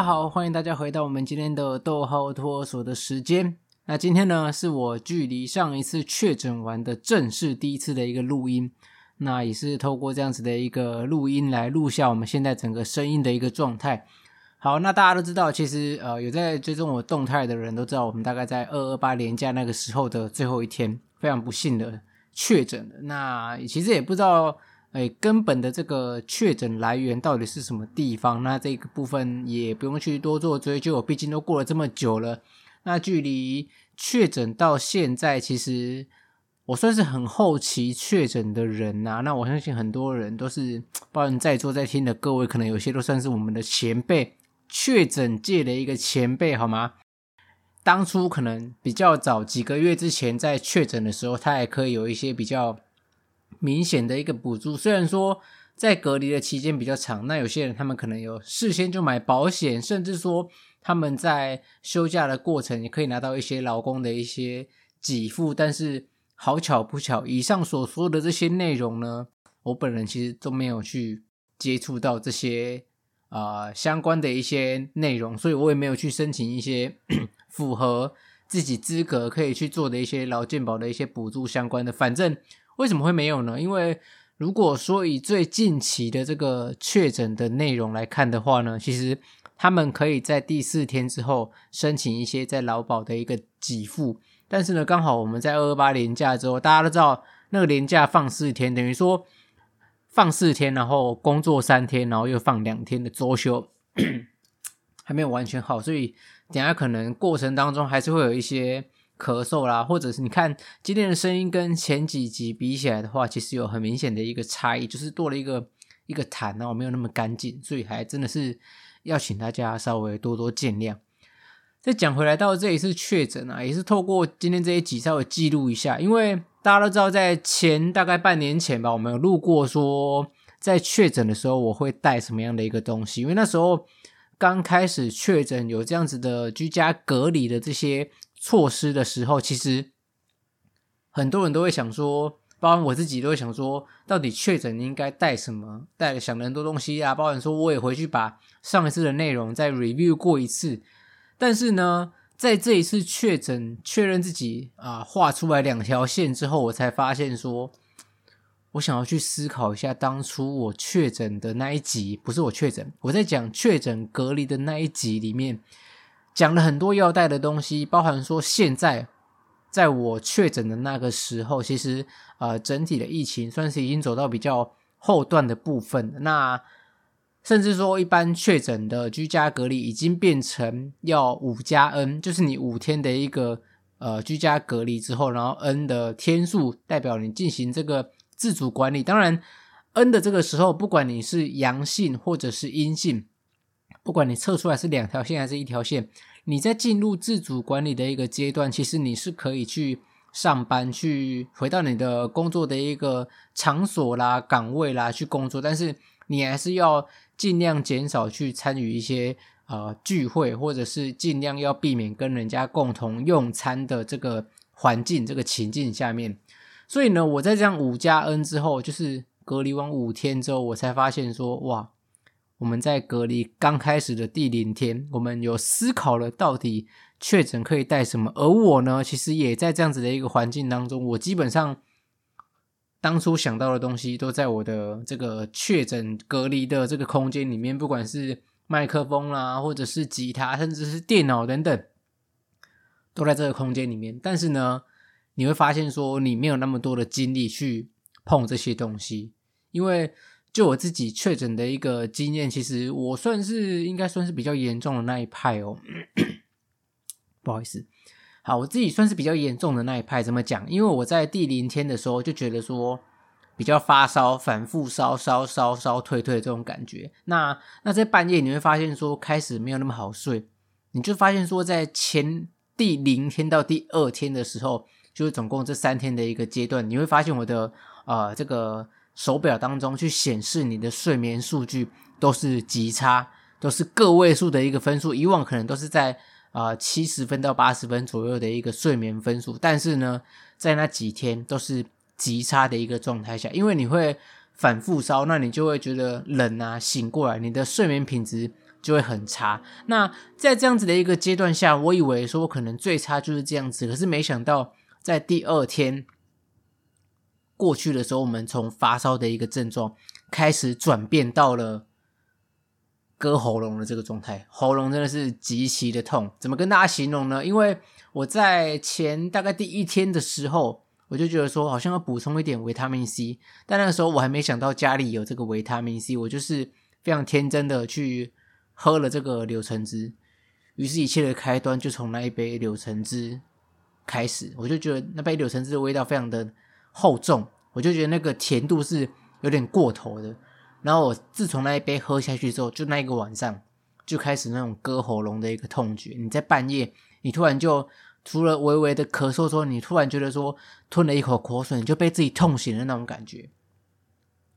大家好，欢迎大家回到我们今天的逗号托儿所的时间。那今天呢，是我距离上一次确诊完的正式第一次的一个录音。那也是透过这样子的一个录音来录下我们现在整个声音的一个状态。好，那大家都知道，其实呃有在追踪我动态的人都知道，我们大概在二二八连假那个时候的最后一天，非常不幸的确诊了。那其实也不知道，哎，根本的这个确诊来源到底是什么地方？那这个部分也不用去多做追究，毕竟都过了这么久了。那距离确诊到现在，其实。我算是很后期确诊的人呐、啊，那我相信很多人都是，包括在座在听的各位，可能有些都算是我们的前辈，确诊界的一个前辈，好吗？当初可能比较早几个月之前在确诊的时候，他还可以有一些比较明显的一个补助，虽然说在隔离的期间比较长，那有些人他们可能有事先就买保险，甚至说他们在休假的过程也可以拿到一些劳工的一些给付，但是。好巧不巧，以上所说的这些内容呢，我本人其实都没有去接触到这些啊、相关的一些内容，所以我也没有去申请一些 符合自己资格可以去做的一些劳健保的一些补助相关的。反正为什么会没有呢？因为如果说以最近期的这个确诊的内容来看的话呢，其实他们可以在第四天之后申请一些在劳保的一个给付。但是呢，刚好我们在二二八年假之后，大家都知道那个年假放四天，等于说放四天，然后工作三天，然后又放两天的周休，还没有完全好，所以等下可能过程当中还是会有一些咳嗽啦，或者是你看今天的声音跟前几集比起来的话，其实有很明显的一个差异，就是多了一个一个痰，然后没有那么干净，所以还真的是要请大家稍微多多见谅。再讲回来，到这一次确诊啊，也是透过今天这一集稍微记录一下，因为大家都知道，在前大概半年前吧，我们有录过说，在确诊的时候我会带什么样的一个东西，因为那时候刚开始确诊有这样子的居家隔离的这些措施的时候，其实很多人都会想说，包括我自己都会想说，到底确诊应该带什么？带了想了很多东西啊，包括说我也回去把上一次的内容再 review 过一次。但是呢，在这一次确诊确认自己啊画出来两条线之后，我才发现说，我想要去思考一下当初我确诊的那一集，不是我确诊，我在讲确诊隔离的那一集里面讲了很多要带的东西，包含说现在在我确诊的那个时候，其实呃整体的疫情算是已经走到比较后段的部分，那。甚至说，一般确诊的居家隔离已经变成要五加 N，就是你五天的一个呃居家隔离之后，然后 N 的天数代表你进行这个自主管理。当然，N 的这个时候，不管你是阳性或者是阴性，不管你测出来是两条线还是一条线，你在进入自主管理的一个阶段，其实你是可以去上班，去回到你的工作的一个场所啦、岗位啦去工作，但是你还是要。尽量减少去参与一些呃聚会，或者是尽量要避免跟人家共同用餐的这个环境、这个情境下面。所以呢，我在这样五加 N 之后，就是隔离完五天之后，我才发现说，哇，我们在隔离刚开始的第零天，我们有思考了到底确诊可以带什么。而我呢，其实也在这样子的一个环境当中，我基本上。当初想到的东西都在我的这个确诊隔离的这个空间里面，不管是麦克风啦，或者是吉他，甚至是电脑等等，都在这个空间里面。但是呢，你会发现说你没有那么多的精力去碰这些东西，因为就我自己确诊的一个经验，其实我算是应该算是比较严重的那一派哦。不好意思。好，我自己算是比较严重的那一派。怎么讲？因为我在第零天的时候就觉得说比较发烧，反复烧烧烧烧退退这种感觉。那那在半夜你会发现说开始没有那么好睡，你就发现说在前第零天到第二天的时候，就是总共这三天的一个阶段，你会发现我的呃这个手表当中去显示你的睡眠数据都是极差，都是个位数的一个分数。以往可能都是在。啊，七十分到八十分左右的一个睡眠分数，但是呢，在那几天都是极差的一个状态下，因为你会反复烧，那你就会觉得冷啊，醒过来，你的睡眠品质就会很差。那在这样子的一个阶段下，我以为说可能最差就是这样子，可是没想到在第二天过去的时候，我们从发烧的一个症状开始转变到了割喉咙的这个状态，喉咙真的是极其的痛。怎么跟大家形容呢？因为我在前大概第一天的时候，我就觉得说好像要补充一点维他命 C，但那个时候我还没想到家里有这个维他命 C，我就是非常天真的去喝了这个柳橙汁，于是，一切的开端就从那一杯柳橙汁开始。我就觉得那杯柳橙汁的味道非常的厚重，我就觉得那个甜度是有点过头的。然后我自从那一杯喝下去之后，就那一个晚上就开始那种割喉咙的一个痛觉。你在半夜，你突然就除了微微的咳嗽之后，你突然觉得说吞了一口口水，就被自己痛醒的那种感觉。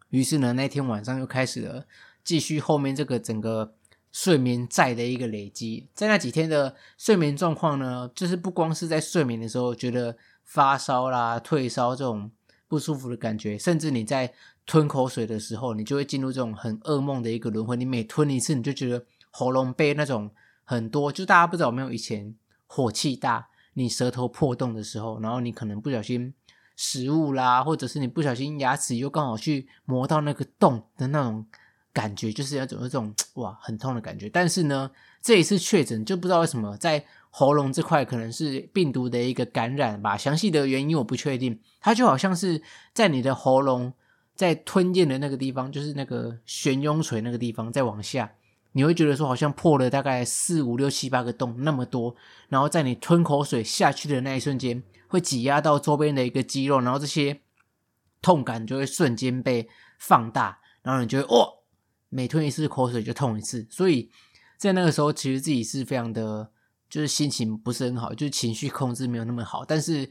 于是呢，那天晚上又开始了继续后面这个整个睡眠债的一个累积。在那几天的睡眠状况呢，就是不光是在睡眠的时候觉得发烧啦、退烧这种不舒服的感觉，甚至你在吞口水的时候，你就会进入这种很噩梦的一个轮回。你每吞一次，你就觉得喉咙被那种很多，就大家不知道有没有以前火气大，你舌头破洞的时候，然后你可能不小心食物啦，或者是你不小心牙齿又刚好去磨到那个洞的那种感觉，就是那种那种哇很痛的感觉。但是呢，这一次确诊就不知道为什么在喉咙这块可能是病毒的一个感染吧，详细的原因我不确定。它就好像是在你的喉咙。在吞咽的那个地方，就是那个悬雍垂那个地方，再往下，你会觉得说好像破了大概四五六七八个洞那么多，然后在你吞口水下去的那一瞬间，会挤压到周边的一个肌肉，然后这些痛感就会瞬间被放大，然后你就会哦，每吞一次口水就痛一次，所以在那个时候，其实自己是非常的，就是心情不是很好，就是情绪控制没有那么好，但是。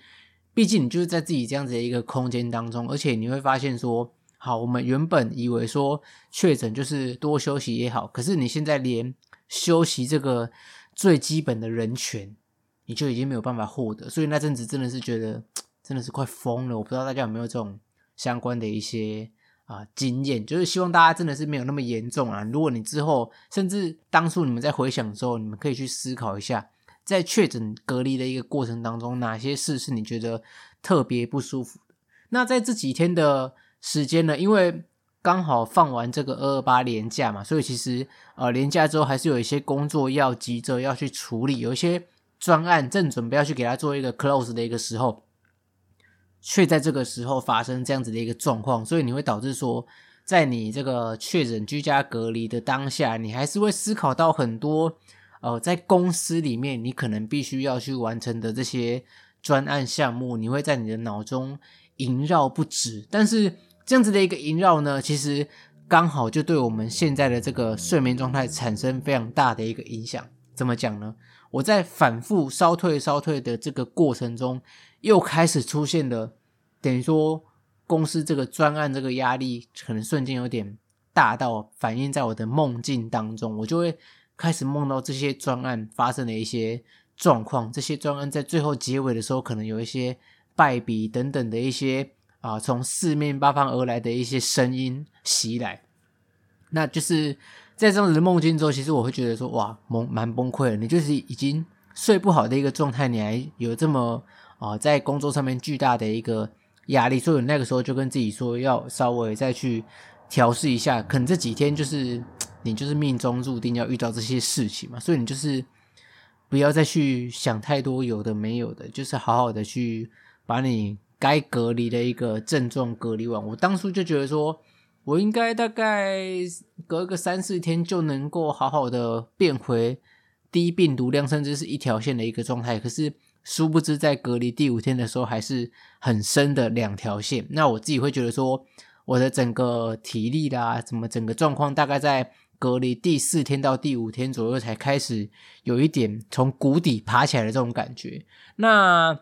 毕竟你就是在自己这样子的一个空间当中，而且你会发现说，好，我们原本以为说确诊就是多休息也好，可是你现在连休息这个最基本的人权，你就已经没有办法获得，所以那阵子真的是觉得 真的是快疯了。我不知道大家有没有这种相关的一些啊、经验，就是希望大家真的是没有那么严重啊。如果你之后甚至当初你们在回想的时候，你们可以去思考一下。在确诊隔离的一个过程当中，哪些事是你觉得特别不舒服的？那在这几天的时间呢，因为刚好放完这个二二八连假嘛，所以其实呃连假之后还是有一些工作要急着要去处理，有一些专案正准备要去给他做一个 close 的一个时候，却在这个时候发生这样子的一个状况，所以你会导致说，在你这个确诊居家隔离的当下，你还是会思考到很多。呃，在公司里面，你可能必须要去完成的这些专案项目，你会在你的脑中萦绕不止。但是这样子的一个萦绕呢，其实刚好就对我们现在的这个睡眠状态产生非常大的一个影响。怎么讲呢？我在反复烧退烧退的这个过程中，又开始出现了，等于说公司这个专案这个压力，可能瞬间有点大到反映在我的梦境当中，我就会。开始梦到这些专案发生的一些状况，这些专案在最后结尾的时候，可能有一些败笔等等的一些啊，从四面八方而来的一些声音袭来。那就是在这样子的梦境中，其实我会觉得说，哇，蛮蛮崩溃的。你就是已经睡不好的一个状态，你还有这么啊，在工作上面巨大的一个压力，所以那个时候就跟自己说，要稍微再去调试一下。可能这几天就是。你就是命中注定要遇到这些事情嘛，所以你就是不要再去想太多有的没有的，就是好好的去把你该隔离的一个症状隔离完。我当初就觉得说，我应该大概隔个三四天就能够好好的变回低病毒量，甚至是一条线的一个状态。可是殊不知，在隔离第五天的时候，还是很深的两条线。那我自己会觉得说，我的整个体力啦，怎么整个状况，大概在。隔离第四天到第五天左右才开始有一点从谷底爬起来的这种感觉。那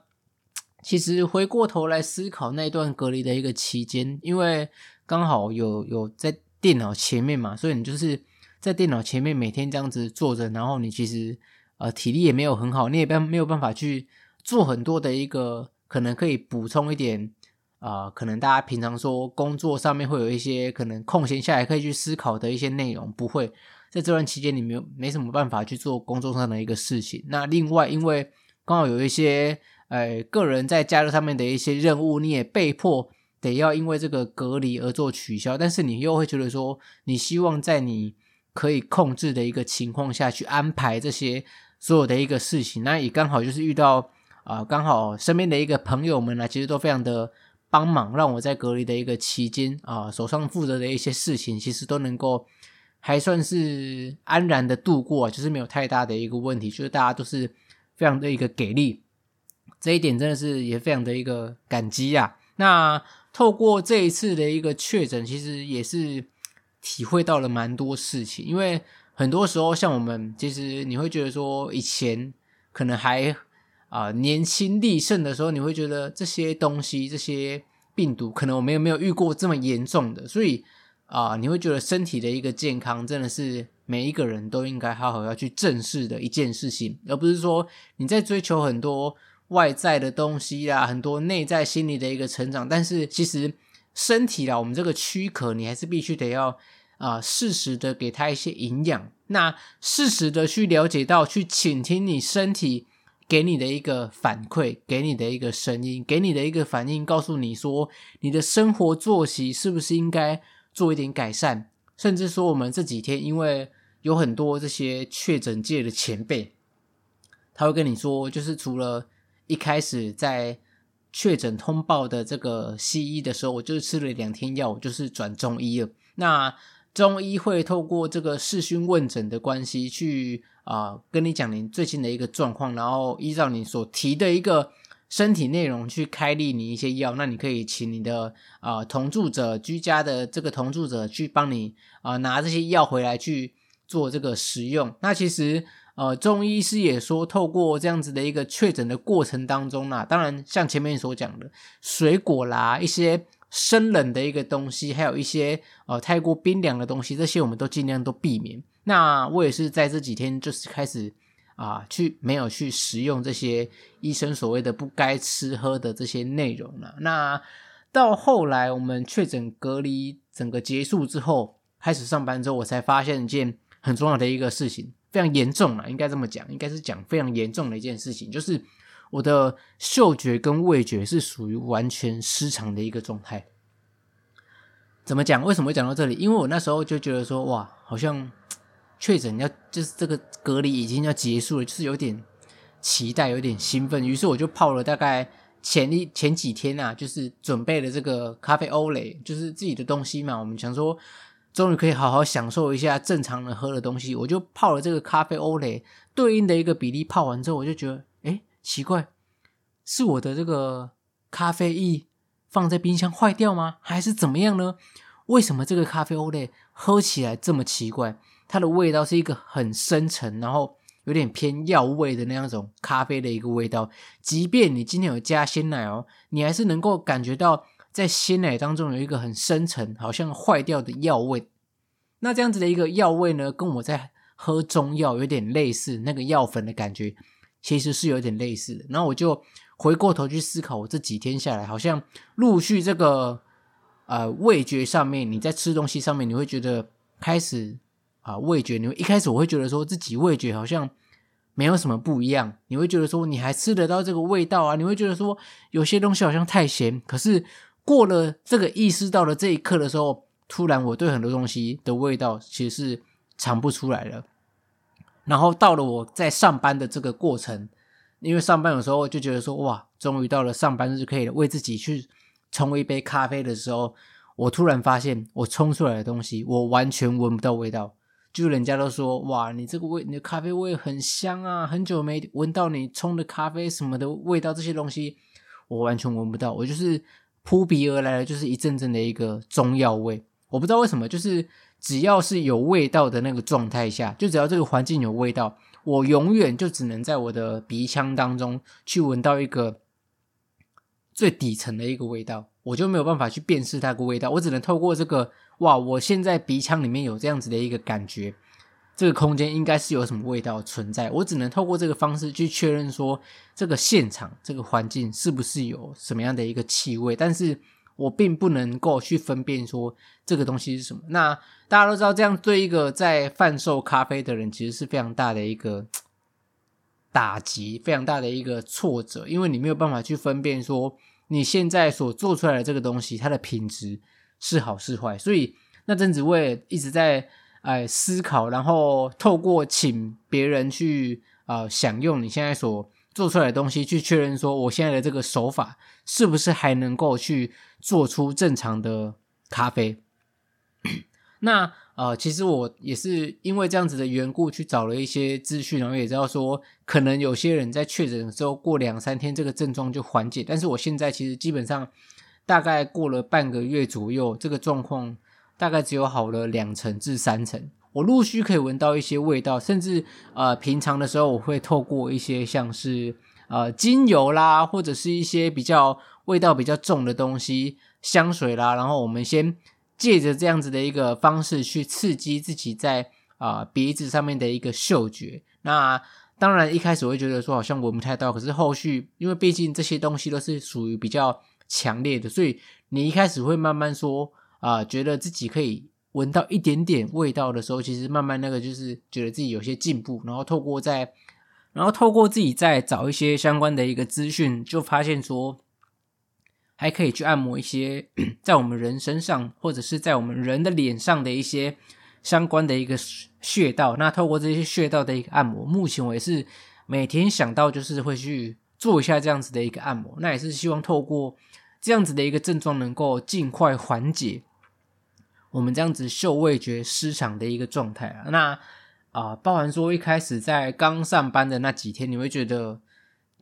其实回过头来思考那段隔离的一个期间，因为刚好有有在电脑前面嘛，所以你就是在电脑前面每天这样子坐着，然后你其实呃体力也没有很好，你也没有办法去做很多的一个可能可以补充一点。啊、呃，可能大家平常说工作上面会有一些可能空闲下来可以去思考的一些内容，不会在这段期间你没有没什么办法去做工作上的一个事情。那另外，因为刚好有一些呃个人在假日上面的一些任务，你也被迫得要因为这个隔离而做取消，但是你又会觉得说，你希望在你可以控制的一个情况下去安排这些所有的一个事情，那也刚好就是遇到啊、刚好身边的一个朋友们呢，其实都非常的帮忙，让我在隔离的一个期间啊、手上负责的一些事情，其实都能够还算是安然的度过，就是没有太大的一个问题，就是大家都是非常的一个给力，这一点真的是也非常的一个感激啊。那透过这一次的一个确诊，其实也是。体会到了蛮多事情，因为很多时候像我们，其实你会觉得说，以前可能还啊、年轻力盛的时候，你会觉得这些东西、这些病毒，可能我们也没有遇过这么严重的，所以啊、你会觉得身体的一个健康，真的是每一个人都应该好好要去正视的一件事情，而不是说你在追求很多外在的东西啊，很多内在心理的一个成长，但是其实。身体啦，我们这个躯壳，你还是必须得要啊、适时的给他一些营养。那适时的去了解到，去倾听你身体给你的一个反馈，给你的一个声音，给你的一个反应，告诉你说，你的生活作息是不是应该做一点改善？甚至说，我们这几天因为有很多这些确诊界的前辈，他会跟你说，就是除了一开始在。确诊通报的这个西医的时候，我就吃了两天药，我就是转中医了。那中医会透过这个视讯问诊的关系，去啊、跟你讲你最近的一个状况，然后依照你所提的一个身体内容去开立你一些药。那你可以请你的啊、同住者、居家的这个同住者去帮你啊、拿这些药回来去做这个使用。那其实。呃，中医师也说，透过这样子的一个确诊的过程当中呢，当然像前面所讲的水果啦，一些生冷的一个东西，还有一些呃太过冰凉的东西，这些我们都尽量都避免。那我也是在这几天就是开始啊、去没有去食用这些医生所谓的不该吃喝的这些内容了。那到后来我们确诊隔离整个结束之后，开始上班之后，我才发现一件很重要的一个事情。非常严重了，应该这么讲，应该是讲非常严重的一件事情，就是我的嗅觉跟味觉是属于完全失常的一个状态。怎么讲？为什么会讲到这里？因为我那时候就觉得说，哇，好像确诊要就是这个隔离已经要结束了，就是有点期待，有点兴奋。于是我就泡了大概前一前几天啊，就是准备了这个咖啡欧蕾，就是自己的东西嘛。我们想说。终于可以好好享受一下正常人喝的东西，我就泡了这个咖啡欧蕾，对应的一个比例泡完之后，我就觉得，奇怪，是我的这个咖啡液放在冰箱坏掉吗？还是怎么样呢？为什么这个咖啡欧蕾喝起来这么奇怪？它的味道是一个很深沉，然后有点偏药味的那样种咖啡的一个味道。即便你今天有加鲜奶哦，你还是能够感觉到。在鲜奶当中有一个很深沉，好像坏掉的药味。那这样子的一个药味呢，跟我在喝中药有点类似，那个药粉的感觉其实是有点类似的。然后我就回过头去思考，我这几天下来，好像陆续这个呃味觉上面，你在吃东西上面，你会觉得开始啊、味觉，你会一开始我会觉得说自己味觉好像没有什么不一样，你会觉得说你还吃得到这个味道啊，你会觉得说有些东西好像太咸，可是。过了这个意识到了这一刻的时候，突然我对很多东西的味道其实是尝不出来了。然后到了我在上班的这个过程，因为上班有时候就觉得说，哇，终于到了上班日可以为自己去冲一杯咖啡的时候，我突然发现我冲出来的东西，我完全闻不到味道。就人家都说，哇，你这个味，你的咖啡味很香啊，很久没闻到你冲的咖啡什么的味道，这些东西我完全闻不到，我就是。扑鼻而来的就是一阵阵的一个中药味，我不知道为什么，就是只要是有味道的那个状态下，就只要这个环境有味道，我永远就只能在我的鼻腔当中去闻到一个最底层的一个味道，我就没有办法去辨识它的味道，我只能透过这个，哇，我现在鼻腔里面有这样子的一个感觉。这个空间应该是有什么味道存在，我只能透过这个方式去确认说，这个现场这个环境是不是有什么样的一个气味。但是我并不能够去分辨说这个东西是什么。那大家都知道，这样对一个在贩售咖啡的人，其实是非常大的一个打击，非常大的一个挫折，因为你没有办法去分辨说你现在所做出来的这个东西，它的品质是好是坏。所以那阵子我也一直在哎思考，然后透过请别人去呃享用你现在所做出来的东西，去确认说我现在的这个手法是不是还能够去做出正常的咖啡。那呃，其实我也是因为这样子的缘故去找了一些资讯，然后也知道说，可能有些人在确诊的时候过两三天这个症状就缓解，但是我现在其实基本上大概过了半个月左右，这个状况大概只有好了两成至三成。我陆续可以闻到一些味道，甚至呃平常的时候我会透过一些像是呃精油啦，或者是一些比较味道比较重的东西，香水啦，然后我们先。借着这样子的一个方式去刺激自己在啊、鼻子上面的一个嗅觉。那当然一开始我会觉得说好像闻不太到，可是后续因为毕竟这些东西都是属于比较强烈的，所以你一开始会慢慢说啊、觉得自己可以闻到一点点味道的时候，其实慢慢那个就是觉得自己有些进步，然后透过在然后透过自己再找一些相关的一个资讯，就发现说。还可以去按摩一些 在我们人身上，或者是在我们人的脸上的一些相关的一个穴道。那透过这些穴道的一个按摩，目前我也是每天想到就是会去做一下这样子的一个按摩。那也是希望透过这样子的一个症状，能够尽快缓解我们这样子嗅味觉失常的一个状态啊。那啊、呃，包含说一开始在刚上班的那几天，你会觉得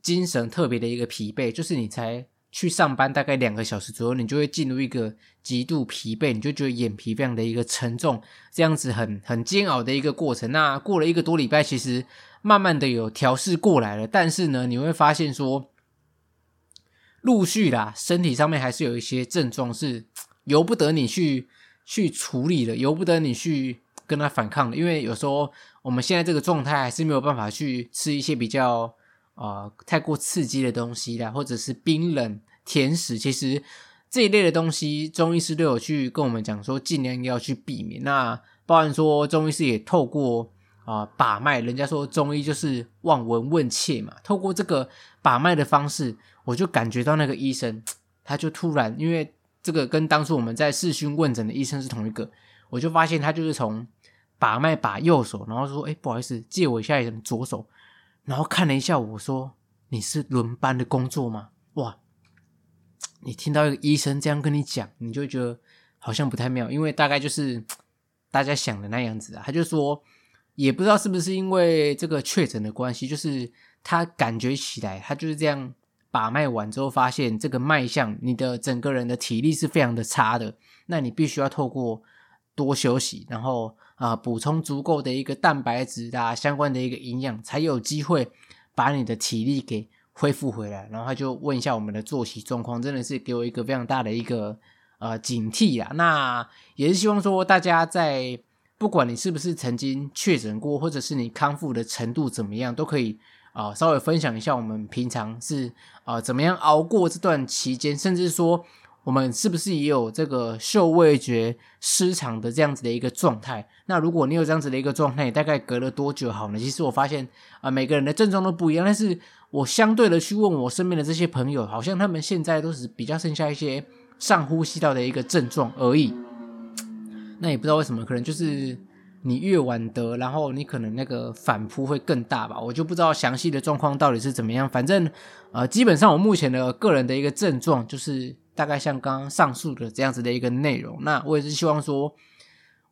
精神特别的一个疲惫，就是你才。去上班大概两个小时左右，你就会进入一个极度疲惫，你就觉得眼皮非常的一个沉重，这样子很很煎熬的一个过程。那过了一个多礼拜，其实慢慢的有调试过来了，但是呢，你会发现说，陆续啦，身体上面还是有一些症状是 由不得你去去处理的，由不得你去跟他反抗的，因为有时候我们现在这个状态还是没有办法去吃一些比较。啊、太过刺激的东西啦，或者是冰冷甜食，其实这一类的东西，中医师都有去跟我们讲说，尽量要去避免。那包含说，中医师也透过啊、把脉，人家说中医就是望闻问切嘛，透过这个把脉的方式，我就感觉到那个医生，他就突然，因为这个跟当初我们在视讯问诊的医生是同一个，我就发现他就是从把脉把右手，然后说，哎，不好意思，借我一下你的左手。然后看了一下，我说：“你是轮班的工作吗？”哇，你听到一个医生这样跟你讲，你就觉得好像不太妙，因为大概就是大家想的那样子啊。他就说，也不知道是不是因为这个确诊的关系，就是他感觉起来，他就是这样把脉完之后，发现这个脉象，你的整个人的体力是非常的差的，那你必须要透过多休息，然后。啊，补充足够的一个蛋白质啊，相关的一个营养，才有机会把你的体力给恢复回来。然后他就问一下我们的作息状况，真的是给我一个非常大的一个呃警惕啊。那也是希望说大家在不管你是不是曾经确诊过，或者是你康复的程度怎么样，都可以啊、稍微分享一下我们平常是啊、怎么样熬过这段期间，甚至说。我们是不是也有这个嗅味觉失常的这样子的一个状态？那如果你有这样子的一个状态，大概隔了多久好呢？其实我发现啊、每个人的症状都不一样。但是我相对的去问我身边的这些朋友，好像他们现在都是比较剩下一些上呼吸道的一个症状而已。那也不知道为什么，可能就是你越晚得，然后你可能那个反扑会更大吧。我就不知道详细的状况到底是怎么样。反正呃，基本上我目前的个人的一个症状就是。大概像刚刚上述的这样子的一个内容，那我也是希望说，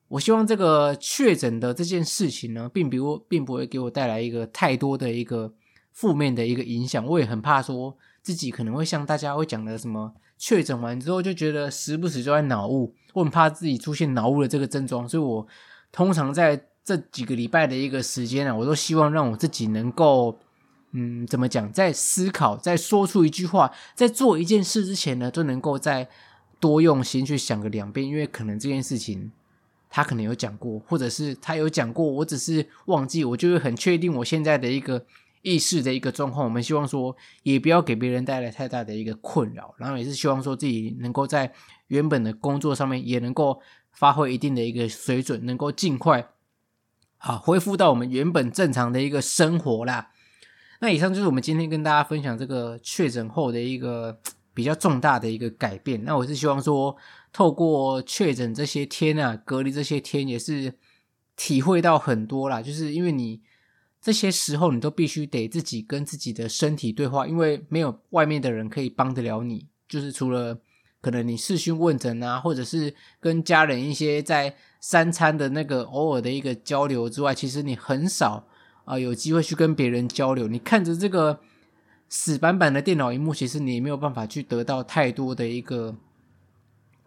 我希望这个确诊的这件事情呢，并不并不会给我带来一个太多的一个负面的一个影响。我也很怕说自己可能会像大家会讲的什么，确诊完之后就觉得时不时就在脑雾，我很怕自己出现脑雾的这个症状，所以我通常在这几个礼拜的一个时间啊，我都希望让我自己能够。嗯，怎么讲？在思考，在说出一句话，在做一件事之前呢，都能够再多用心去想个两遍，因为可能这件事情他可能有讲过，或者是他有讲过，我只是忘记，我就会很确定我现在的一个意识的一个状况，我们希望说也不要给别人带来太大的一个困扰，然后也是希望说自己能够在原本的工作上面也能够发挥一定的一个水准，能够尽快啊恢复到我们原本正常的一个生活啦。那以上就是我们今天跟大家分享这个确诊后的一个 比较重大的一个改变。那我是希望说，透过确诊这些天啊，隔离这些天，也是体会到很多啦。就是因为你这些时候，你都必须得自己跟自己的身体对话，因为没有外面的人可以帮得了你。就是除了可能你视讯问诊啊，或者是跟家人一些在三餐的那个偶尔的一个交流之外，其实你很少。啊，有机会去跟别人交流，你看着这个死板板的电脑荧幕，其实你也没有办法去得到太多的一个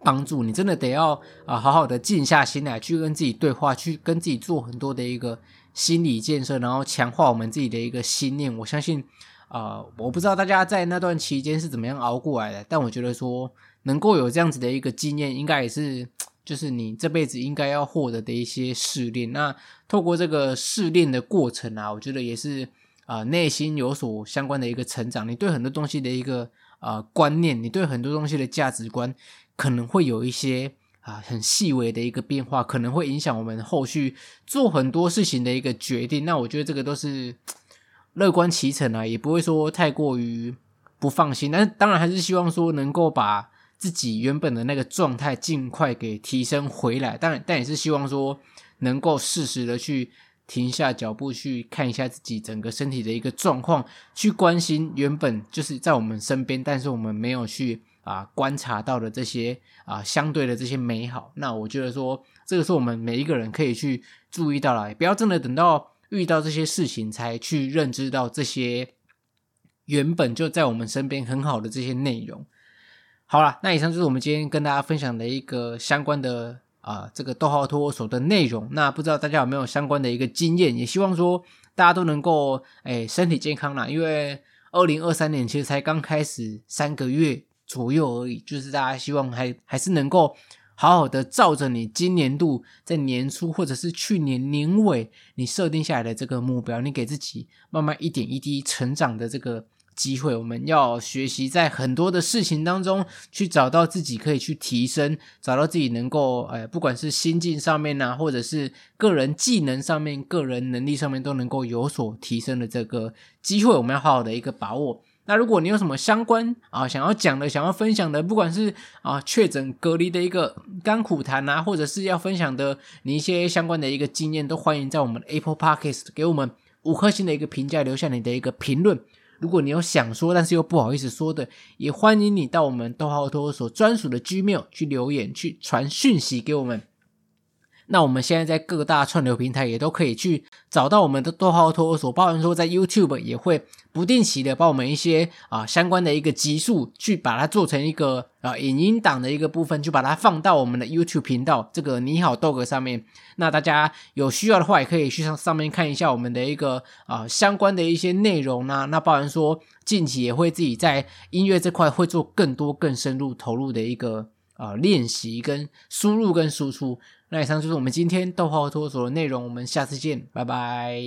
帮助。你真的得要啊，好好的静下心来，去跟自己对话，去跟自己做很多的一个心理建设，然后强化我们自己的一个信念。我相信啊，我不知道大家在那段期间是怎么样熬过来的，但我觉得说能够有这样子的一个经验，应该也是。就是你这辈子应该要获得的一些试炼。那透过这个试炼的过程啊，我觉得也是啊、内心有所相关的一个成长。你对很多东西的一个啊、观念，你对很多东西的价值观，可能会有一些啊、很细微的一个变化，可能会影响我们后续做很多事情的一个决定。那我觉得这个都是乐观其成啊，也不会说太过于不放心。但是当然还是希望说能够把。自己原本的那个状态尽快给提升回来，但但也是希望说能够适时的去停下脚步，去看一下自己整个身体的一个状况，去关心原本就是在我们身边，但是我们没有去啊观察到的这些啊相对的这些美好。那我觉得说这个是我们每一个人可以去注意到了，不要真的等到遇到这些事情才去认知到这些原本就在我们身边很好的这些内容。好了，那以上就是我们今天跟大家分享的一个相关的啊、这个逗号托手的内容。那不知道大家有没有相关的一个经验？也希望说大家都能够诶身体健康啦。因为二零二三年其实才刚开始三个月左右而已，就是大家希望还还是能够好好的照着你今年度在年初或者是去年年尾你设定下来的这个目标，你给自己慢慢一点一滴成长的这个。机会，我们要学习在很多的事情当中去找到自己可以去提升，找到自己能够，哎，不管是心境上面啊，或者是个人技能上面、个人能力上面都能够有所提升的这个机会，我们要好好的一个把握。那如果你有什么相关啊想要讲的、想要分享的，不管是啊确诊隔离的一个甘苦谈啊，或者是要分享的你一些相关的一个经验，都欢迎在我们的 Apple Podcast 给我们五颗星的一个评价，留下你的一个评论。如果你有想说，但是又不好意思说的，也欢迎你到我们逗号托所专属的 Gmail 去留言，去传讯息给我们。那我们现在在各大串流平台也都可以去找到我们的逗号托所，包含说在 YouTube 也会不定期的把我们一些啊相关的一个集数去把它做成一个啊影音档的一个部分，就把它放到我们的 YouTube 频道这个你好 Dog 上面。那大家有需要的话，也可以去上上面看一下我们的一个啊相关的一些内容呢。那包含说近期也会自己在音乐这块会做更多更深入投入的一个啊练习跟输入跟输出。那以上就是我们今天逗号托儿所的内容，我们下次见，拜拜。